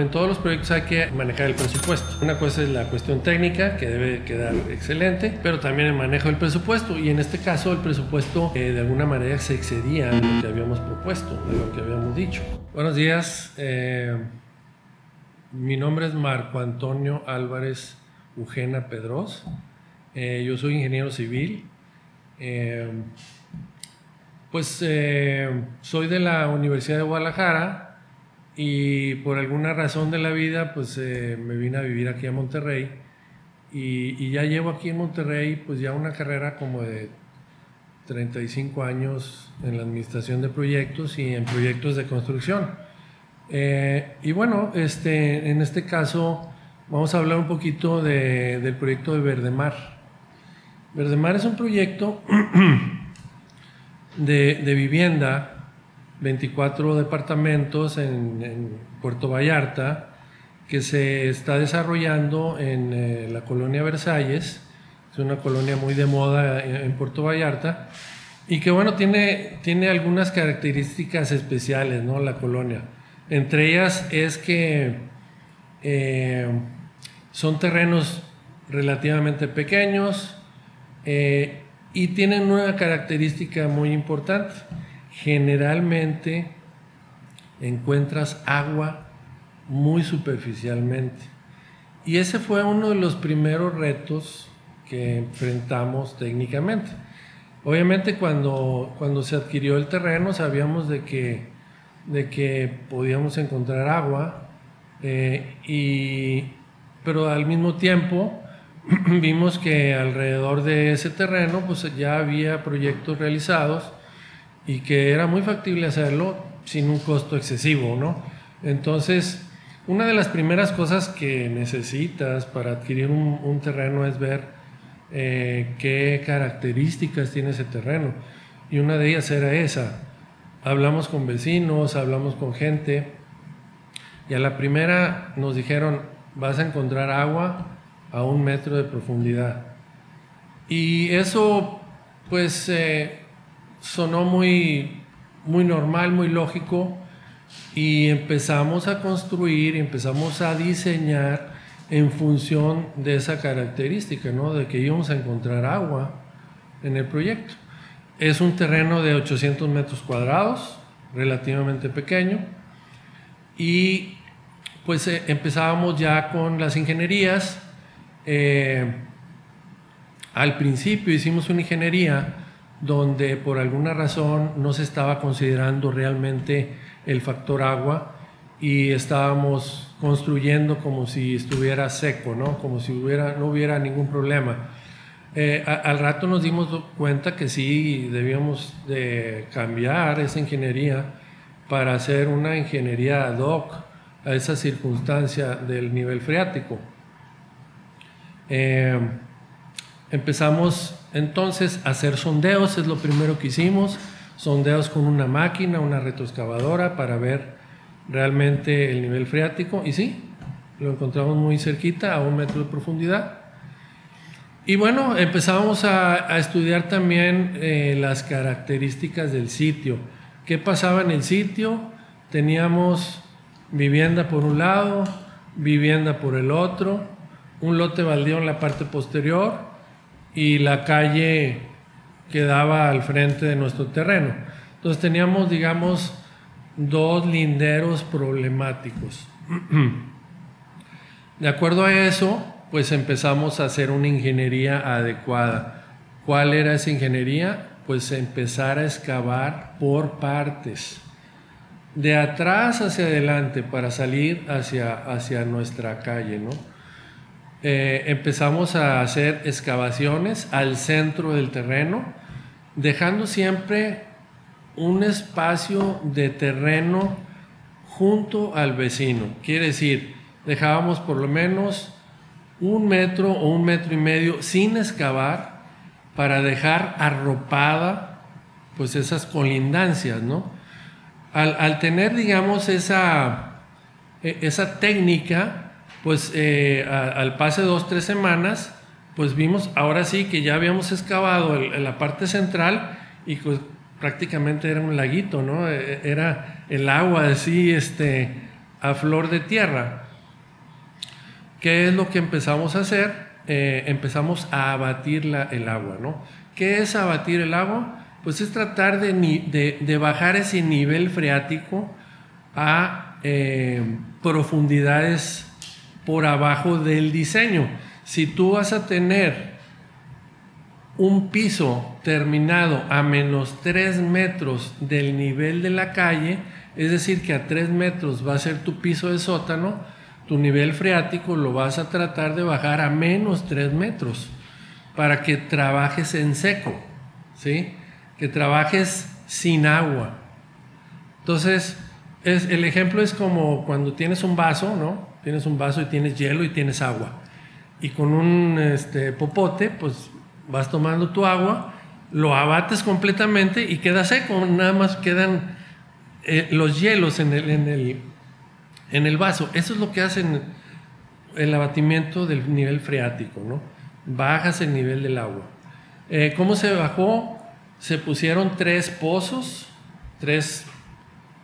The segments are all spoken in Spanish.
En todos los proyectos hay que manejar el presupuesto. Una cosa es la cuestión técnica, que debe quedar excelente, pero también el manejo del presupuesto. Y en este caso el presupuesto eh, de alguna manera se excedía de lo que habíamos propuesto, de lo que habíamos dicho. Buenos días, eh, mi nombre es Marco Antonio Álvarez Eugena Pedros. Eh, yo soy ingeniero civil. pues soy de la Universidad de Guadalajara y por alguna razón de la vida, pues eh, me vine a vivir aquí a Monterrey. Y, ya llevo aquí en Monterrey, pues ya una carrera como de 35 años en la administración de proyectos y en proyectos de construcción. Eh, y bueno, este, en este caso vamos a hablar un poquito de, del proyecto de Verdemar. Verdemar es un proyecto de, de vivienda 24 departamentos en, Puerto Vallarta que se está desarrollando en eh, la colonia Versalles, es una colonia muy de moda en, Puerto Vallarta y que bueno, tiene, tiene algunas características especiales, ¿no? La colonia. Entre ellas es que eh, son terrenos relativamente pequeños eh, y tienen una característica muy importante generalmente encuentras agua muy superficialmente. Y ese fue uno de los primeros retos que enfrentamos técnicamente. Obviamente cuando, cuando se adquirió el terreno sabíamos de que, de que podíamos encontrar agua, eh, y, pero al mismo tiempo vimos que alrededor de ese terreno pues ya había proyectos realizados y que era muy factible hacerlo sin un costo excesivo, ¿no? Entonces, una de las primeras cosas que necesitas para adquirir un, terreno es ver eh, qué características tiene ese terreno. Y una de ellas era esa. Hablamos con vecinos, hablamos con gente, y a la primera nos dijeron, vas a encontrar agua a un metro de profundidad. Y eso, pues, eh, sonó muy, muy normal, muy lógico y empezamos a construir, empezamos a diseñar en función de esa característica, ¿no? de que íbamos a encontrar agua en el proyecto. Es un terreno de 800 metros cuadrados, relativamente pequeño, y pues eh, empezábamos ya con las ingenierías. Eh, al principio hicimos una ingeniería donde por alguna razón no se estaba considerando realmente el factor agua y estábamos construyendo como si estuviera seco, ¿no? como si hubiera, no hubiera ningún problema. Eh, al rato nos dimos cuenta que sí debíamos de cambiar esa ingeniería para hacer una ingeniería ad hoc a esa circunstancia del nivel freático. Eh, Empezamos entonces hacer sondeos, es lo primero que hicimos, sondeos con una máquina, una retroexcavadora para ver realmente el nivel freático y sí, lo encontramos muy cerquita, a un metro de profundidad. Y bueno, empezamos a, estudiar también eh, las características del sitio. ¿Qué pasaba en el sitio? Teníamos vivienda por un lado, vivienda por el otro, un lote baldío en la parte posterior y la calle quedaba al frente de nuestro terreno. Entonces teníamos, digamos, dos linderos problemáticos. De acuerdo a eso, pues empezamos a hacer una ingeniería adecuada. ¿Cuál era esa ingeniería? Pues empezar a excavar por partes, de atrás hacia adelante para salir hacia, hacia nuestra calle, ¿no? Eh, empezamos a hacer excavaciones al centro del terreno, dejando siempre un espacio de terreno junto al vecino. Quiere decir, dejábamos por lo menos un metro o un metro y medio sin excavar para dejar arropada pues esas colindancias, ¿no? Al, al tener, digamos, esa, e, esa técnica, pues eh, al pase de dos, tres semanas, pues vimos ahora sí que ya habíamos excavado la parte central y pues prácticamente era un laguito, ¿no? E, e, era el agua así, este, a flor de tierra. ¿Qué es lo que empezamos a hacer? Eh, empezamos a abatir el agua, ¿no? ¿Qué es abatir el agua? Pues es tratar de, bajar ese nivel freático a eh, profundidades por abajo del diseño. Si tú vas a tener un piso terminado a menos 3 metros del nivel de la calle, es decir, que a 3 metros va a ser tu piso de sótano, tu nivel freático lo vas a tratar de bajar a menos 3 metros para que trabajes en seco, ¿sí? Que trabajes sin agua. Entonces, es, el ejemplo es como cuando tienes un vaso, ¿no? Tienes un vaso y tienes hielo y tienes agua. Y con un este, popote, pues vas tomando tu agua, lo abates completamente y queda seco, nada más quedan eh, los hielos en el, en, el, en el vaso. Eso es lo que hacen el abatimiento del nivel freático, ¿no? Bajas el nivel del agua. Eh, ¿Cómo se bajó? Se pusieron tres pozos, tres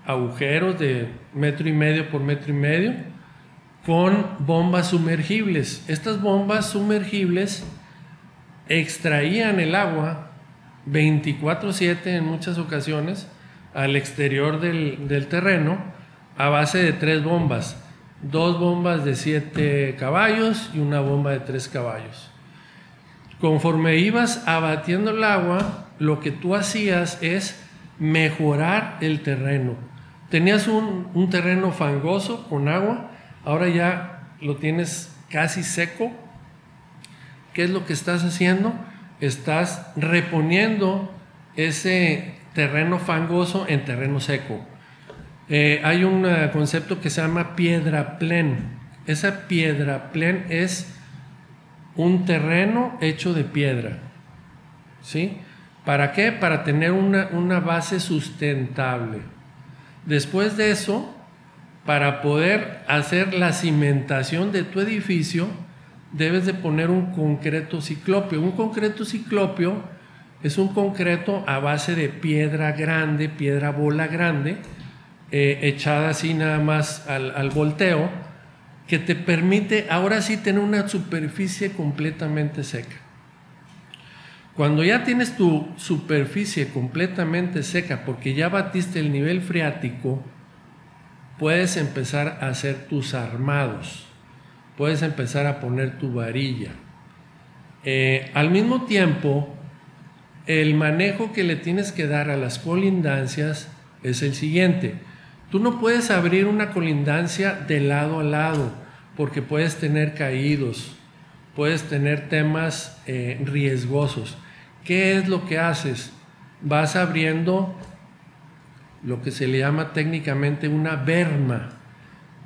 agujeros de metro y medio por metro y medio, con bombas sumergibles. Estas bombas sumergibles extraían el agua 24/7 en muchas ocasiones al exterior del, terreno a base de tres bombas, dos bombas de 7 caballos y una bomba de 3 caballos. Conforme ibas abatiendo el agua, lo que tú hacías es mejorar el terreno. Tenías un, un terreno fangoso con agua, ahora ya lo tienes casi seco ¿Qué es lo que estás haciendo? Estás reponiendo ese terreno fangoso en terreno seco. Eh, hay un eh, concepto que se llama piedra plen. Esa piedra plen es un terreno hecho de piedra. ¿Sí? ¿Para qué? Para tener una, una base sustentable. Después de eso, para poder hacer la cimentación de tu edificio, debes de poner un concreto ciclopio. Un concreto ciclopio es un concreto a base de piedra grande, piedra bola grande, eh, echada así nada más al, al volteo, que te permite ahora sí tener una superficie completamente seca. Cuando ya tienes tu superficie completamente seca, porque ya batiste el nivel freático, puedes empezar a hacer tus armados puedes empezar a poner tu varilla. Eh, al mismo tiempo, el manejo que le tienes que dar a las colindancias es el siguiente. Tú no puedes abrir una colindancia de lado a lado porque puedes tener caídos, puedes tener temas eh, riesgosos. ¿Qué es lo que haces? Vas abriendo lo que se le llama técnicamente una berma.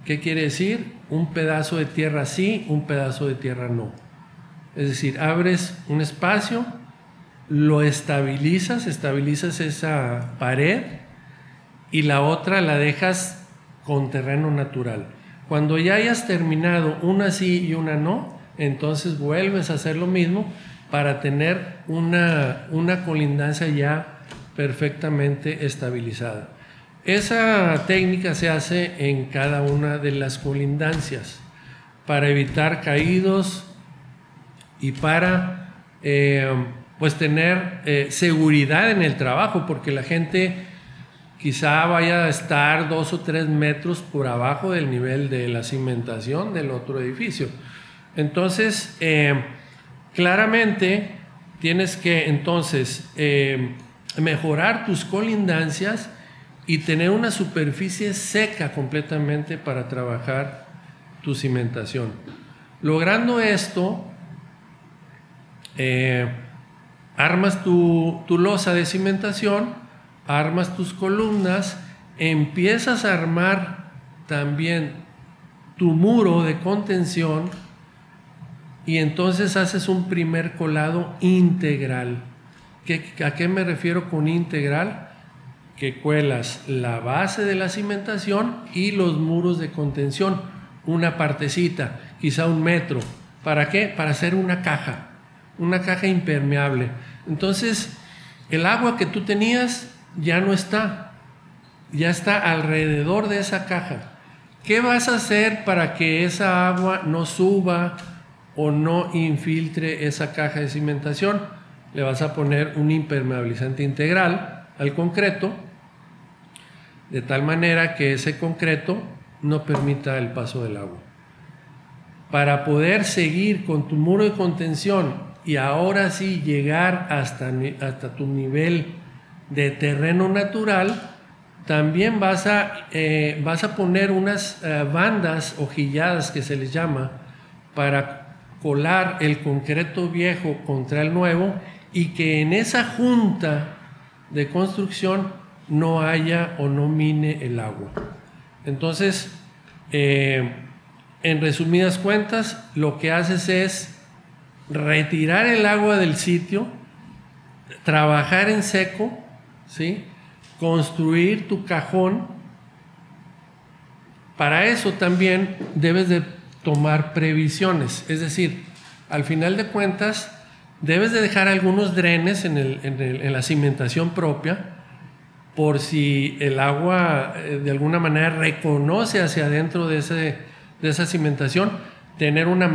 ¿Qué quiere decir? Un pedazo de tierra sí, un pedazo de tierra no. Es decir, abres un espacio, lo estabilizas, estabilizas esa pared y la otra la dejas con terreno natural. Cuando ya hayas terminado una sí y una no, entonces vuelves a hacer lo mismo para tener una, una colindancia ya perfectamente estabilizada. Esa técnica se hace en cada una de las colindancias para evitar caídos y para eh, pues tener eh, seguridad en el trabajo, porque la gente quizá vaya a estar dos o tres metros por abajo del nivel de la cimentación del otro edificio. Entonces, eh, claramente tienes que entonces mejorar tus colindancias y tener una superficie seca completamente para trabajar tu cimentación. Logrando esto, eh, armas tu, tu losa de cimentación, armas tus columnas, empiezas a armar también tu muro de contención y entonces haces un primer colado integral. ¿A qué me refiero con integral? que cuelas la base de la cimentación y los muros de contención, una partecita, quizá un metro. ¿Para qué? Para hacer una caja, una caja impermeable. Entonces, el agua que tú tenías ya no está, ya está alrededor de esa caja. ¿Qué vas a hacer para que esa agua no suba o no infiltre esa caja de cimentación? Le vas a poner un impermeabilizante integral al concreto, de tal manera que ese concreto no permita el paso del agua. Para poder seguir con tu muro de contención y ahora sí llegar hasta, hasta tu nivel de terreno natural, también vas a, eh, vas a poner unas eh, bandas ojilladas que se les llama para colar el concreto viejo contra el nuevo y que en esa junta de construcción no haya o no mine el agua. Entonces, eh, en resumidas cuentas, lo que haces es retirar el agua del sitio, trabajar en seco, ¿sí? construir tu cajón, para eso también debes de tomar previsiones. Es decir, al final de cuentas, debes de dejar algunos drenes en, la cimentación propia por si el agua eh, de alguna manera reconoce hacia adentro de, ese, de esa cimentación, tener una,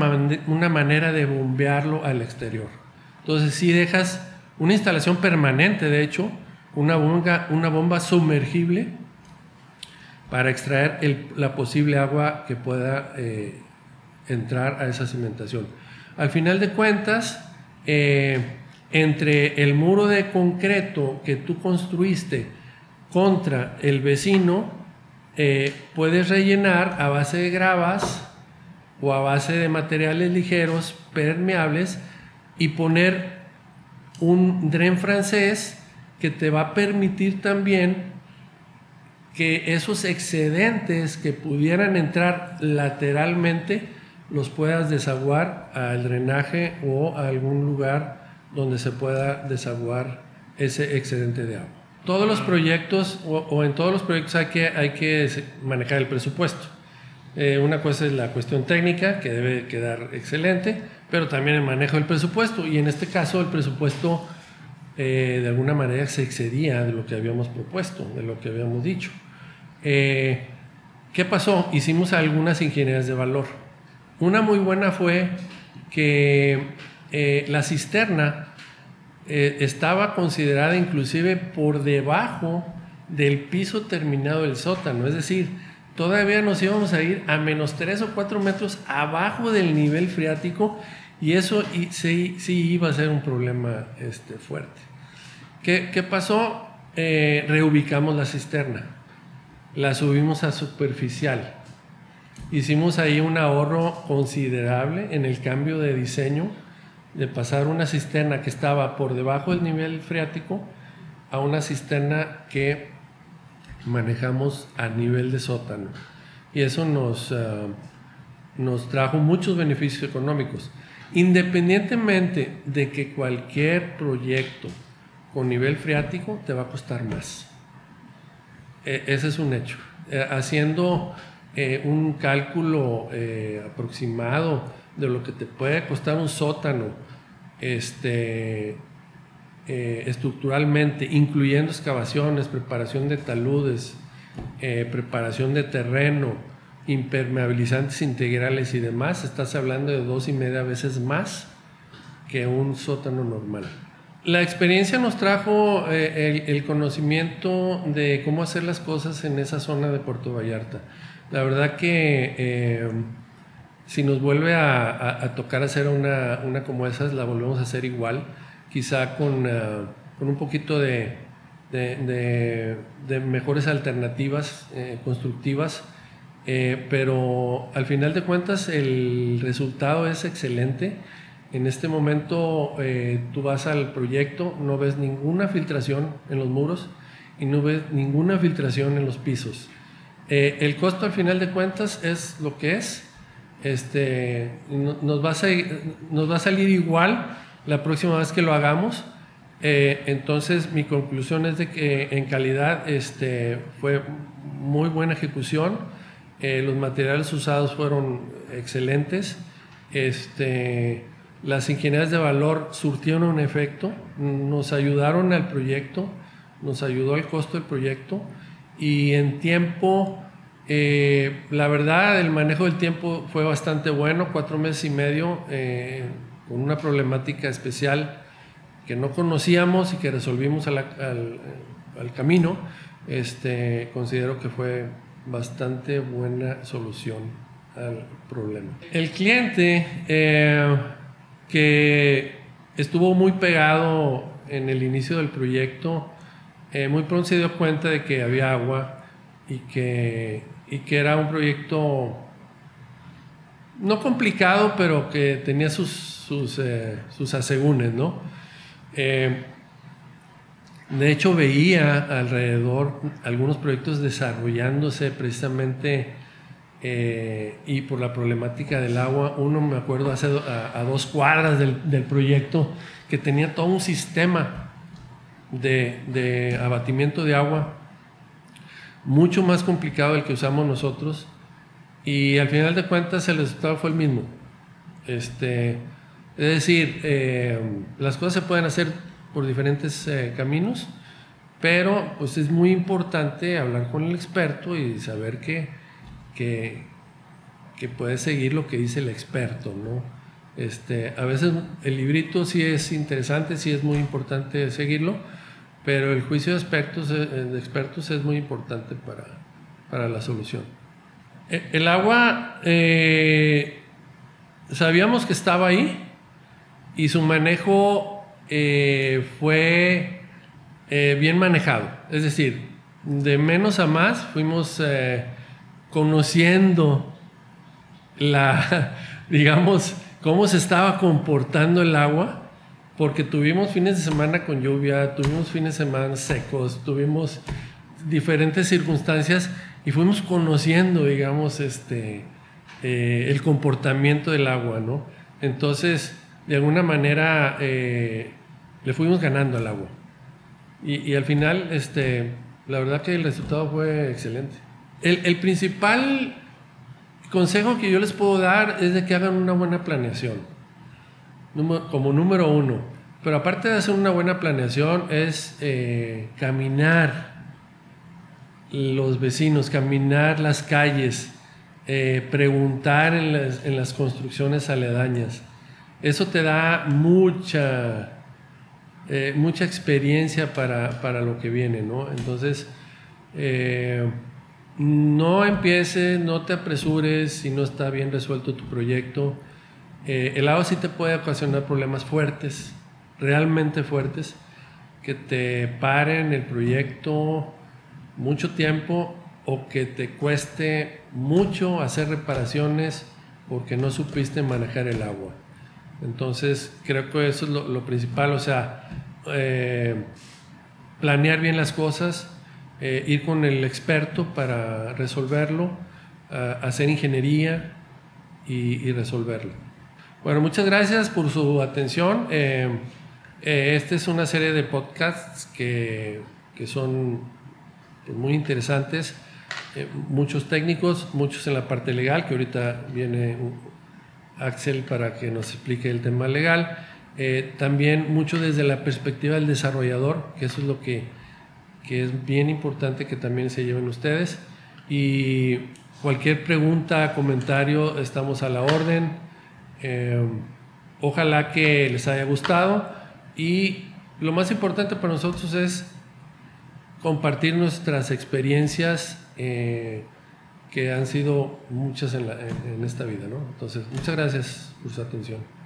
una manera de bombearlo al exterior. Entonces, si dejas una instalación permanente, de hecho, una bomba, una bomba sumergible para extraer la posible agua que pueda eh, entrar a esa cimentación. Al final de cuentas, eh, entre el muro de concreto que tú construiste contra el vecino, eh, puedes rellenar a base de gravas o a base de materiales ligeros, permeables, y poner un dren francés que te va a permitir también que esos excedentes que pudieran entrar lateralmente los puedas desaguar al drenaje o a algún lugar donde se pueda desaguar ese excedente de agua. Todos los proyectos o, en todos los proyectos hay que, hay que manejar el presupuesto. Eh, una cosa es la cuestión técnica, que debe quedar excelente, pero también el manejo del presupuesto. Y en este caso el presupuesto eh, de alguna manera se excedía de lo que habíamos propuesto, de lo que habíamos dicho. Eh, ¿Qué pasó? Hicimos algunas ingenierías de valor. Una muy buena fue que eh, la cisterna estaba considerada inclusive por debajo del piso terminado del sótano, es decir, todavía nos íbamos a ir a menos 3 o 4 metros abajo del nivel freático y eso sí, sí iba a ser un problema este, fuerte. ¿Qué, pasó? Eh, reubicamos la cisterna, la subimos a superficial. Hicimos ahí un ahorro considerable en el cambio de diseño, de pasar una cisterna que estaba por debajo del nivel freático a una cisterna que manejamos a nivel de sótano. Y eso nos, ah, nos trajo muchos beneficios económicos. Independientemente de que cualquier proyecto con nivel freático te va a costar más. E, ese es un hecho. E, haciendo eh, un cálculo eh, aproximado de lo que te puede costar un sótano este, eh, estructuralmente, incluyendo excavaciones, preparación de taludes, preparación de terreno, impermeabilizantes integrales y demás, estás hablando de dos y media veces más que un sótano normal. La experiencia nos trajo eh, el, conocimiento de cómo hacer las cosas en esa zona de Puerto Vallarta. La verdad que eh, si nos vuelve a, tocar hacer una, como esas, la volvemos a hacer igual, quizá con, eh, un poquito de, mejores alternativas constructivas eh, pero al final de cuentas el resultado es excelente. En este momento tú vas al proyecto, no ves ninguna filtración en los muros y no ves ninguna filtración en los pisos. Eh, el costo al final de cuentas es lo que es. Este, nos, va a salir igual la próxima vez que lo hagamos. entonces mi conclusión es de que en calidad este, fue muy buena ejecución eh, los materiales usados fueron excelentes. Este, las ingenierías de valor surtieron un efecto, nos ayudaron al proyecto, nos ayudó al costo del proyecto y en tiempo Eh, la verdad, el manejo del tiempo fue bastante bueno, cuatro meses y medio, eh, con una problemática especial que no conocíamos y que resolvimos al, al, camino. Este, considero que fue bastante buena solución al problema. El cliente eh, que estuvo muy pegado en el inicio del proyecto, muy pronto se dio cuenta de que había agua y que y que era un proyecto no complicado, pero que tenía sus, sus, eh, asegúnes, ¿no? Eh, de hecho, veía alrededor algunos proyectos desarrollándose precisamente eh, y por la problemática del agua. Uno, me acuerdo, hace a, dos cuadras del, del, proyecto que tenía todo un sistema de, abatimiento de agua mucho más complicado del que usamos nosotros y al final de cuentas el resultado fue el mismo. Este, es decir, eh, las cosas se pueden hacer por diferentes eh, caminos, pero pues es muy importante hablar con el experto y saber que, que, que puedes seguir lo que dice el experto, ¿no? Este, a veces el librito sí es interesante, sí es muy importante seguirlo, pero el juicio de expertos, eh, expertos es muy importante para, para la solución. E, el agua, eh, sabíamos que estaba ahí y su manejo eh, fue bien manejado. Es decir, de menos a más fuimos conociendo la, digamos, cómo se estaba comportando el agua porque tuvimos fines de semana con lluvia, tuvimos fines de semana secos, tuvimos diferentes circunstancias y fuimos conociendo, digamos, este, eh, el comportamiento del agua, ¿no? Entonces, de alguna manera, eh, le fuimos ganando al agua. Y, al final, este, la verdad que el resultado fue excelente. El, el principal consejo que yo les puedo dar es de que hagan una buena planeación como número uno. Pero aparte de hacer una buena planeación es eh, caminar los vecinos, caminar las calles, eh, preguntar en las, construcciones aledañas. Eso te da mucha, eh, mucha experiencia para, lo que viene, ¿no? Entonces, no empieces, no te apresures si no está bien resuelto tu proyecto el agua sí te puede ocasionar problemas fuertes, realmente fuertes, que te paren el proyecto mucho tiempo o que te cueste mucho hacer reparaciones porque no supiste manejar el agua. Entonces, creo que eso es lo, principal, o sea, eh, planear bien las cosas, eh, ir con el experto para resolverlo, hacer ingeniería y resolverlo. Bueno, muchas gracias por su atención. Eh, eh, esta es una serie de podcasts que, que son pues, muy interesantes, eh, muchos técnicos, muchos en la parte legal, que ahorita viene Axel para que nos explique el tema legal. también mucho desde la perspectiva del desarrollador, que eso es lo que, que es bien importante que también se lleven ustedes. Y cualquier pregunta, comentario, estamos a la orden. Eh, ojalá que les haya gustado y lo más importante para nosotros es compartir nuestras experiencias eh, que han sido muchas en, en esta vida. ¿no? Entonces, muchas gracias por su atención.